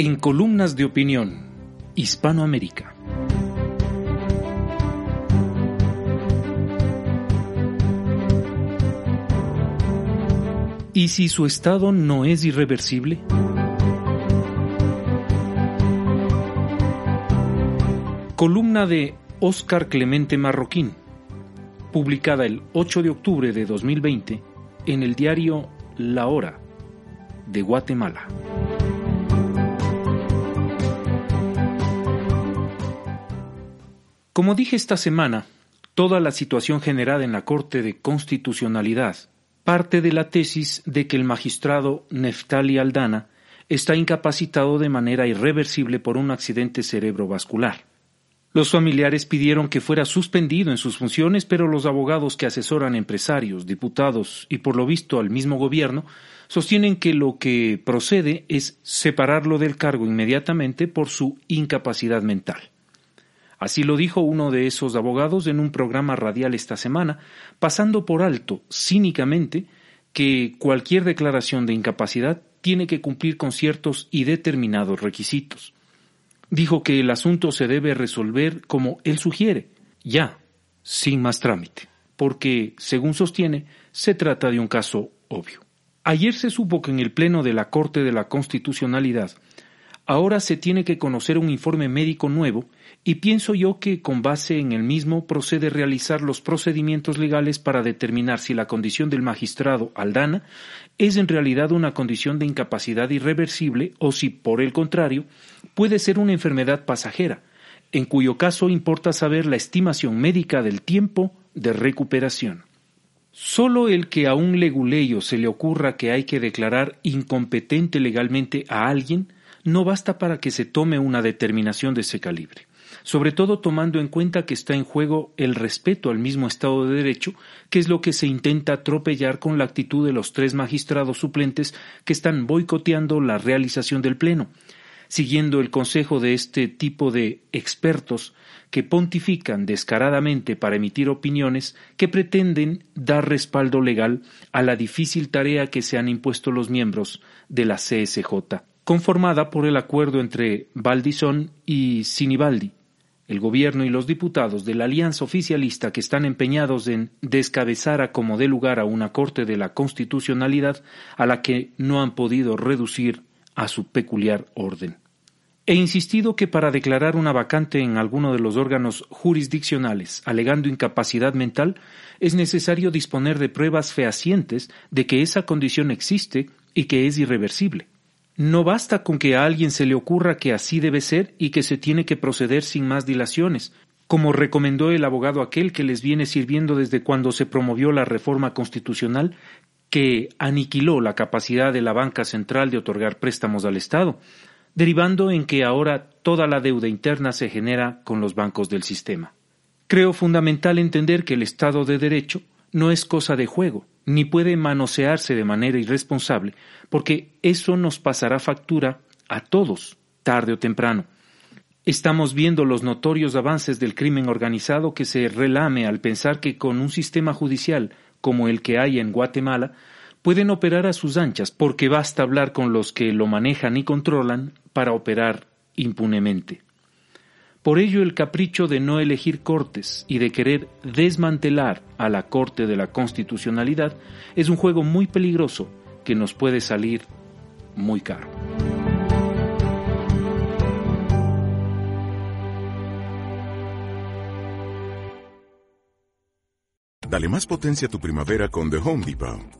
En columnas de opinión, Hispanoamérica. ¿Y si su estado no es irreversible? Columna de Óscar Clemente Marroquín, publicada el 8 de octubre de 2020 en el diario La Hora de Guatemala. Como dije esta semana, toda la situación generada en la Corte de Constitucionalidad parte de la tesis de que el magistrado Neftali Aldana está incapacitado de manera irreversible por un accidente cerebrovascular. Los familiares pidieron que fuera suspendido en sus funciones, pero los abogados que asesoran empresarios, diputados y por lo visto al mismo gobierno sostienen que lo que procede es separarlo del cargo inmediatamente por su incapacidad mental. Así lo dijo uno de esos abogados en un programa radial esta semana, pasando por alto, cínicamente, que cualquier declaración de incapacidad tiene que cumplir con ciertos y determinados requisitos. Dijo que el asunto se debe resolver como él sugiere, ya, sin más trámite, porque, según sostiene, se trata de un caso obvio. Ayer se supo que en el Pleno de la Corte de la Constitucionalidad ahora se tiene que conocer un informe médico nuevo y pienso yo que con base en el mismo procede realizar los procedimientos legales para determinar si la condición del magistrado Aldana es en realidad una condición de incapacidad irreversible o si, por el contrario, puede ser una enfermedad pasajera, en cuyo caso importa saber la estimación médica del tiempo de recuperación. Solo el que a un leguleyo se le ocurra que hay que declarar incompetente legalmente a alguien no basta para que se tome una determinación de ese calibre sobre todo tomando en cuenta que está en juego el respeto al mismo Estado de Derecho, que es lo que se intenta atropellar con la actitud de los tres magistrados suplentes que están boicoteando la realización del Pleno, siguiendo el consejo de este tipo de expertos que pontifican descaradamente para emitir opiniones que pretenden dar respaldo legal a la difícil tarea que se han impuesto los miembros de la CSJ, conformada por el acuerdo entre Valdizón y Sinibaldi, el gobierno y los diputados de la alianza oficialista que están empeñados en descabezar a como dé lugar a una Corte de la Constitucionalidad a la que no han podido reducir a su peculiar orden. He insistido que para declarar una vacante en alguno de los órganos jurisdiccionales alegando incapacidad mental es necesario disponer de pruebas fehacientes de que esa condición existe y que es irreversible. No basta con que a alguien se le ocurra que así debe ser y que se tiene que proceder sin más dilaciones, como recomendó el abogado aquel que les viene sirviendo desde cuando se promovió la reforma constitucional que aniquiló la capacidad de la banca central de otorgar préstamos al Estado, derivando en que ahora toda la deuda interna se genera con los bancos del sistema. Creo fundamental entender que el Estado de Derecho no es cosa de juego, ni puede manosearse de manera irresponsable, porque eso nos pasará factura a todos, tarde o temprano. Estamos viendo los notorios avances del crimen organizado que se relame al pensar que con un sistema judicial como el que hay en Guatemala pueden operar a sus anchas porque basta hablar con los que lo manejan y controlan para operar impunemente. Por ello el capricho de no elegir cortes y de querer desmantelar a la Corte de la Constitucionalidad es un juego muy peligroso que nos puede salir muy caro. Dale más potencia a tu primavera con The Home Depot.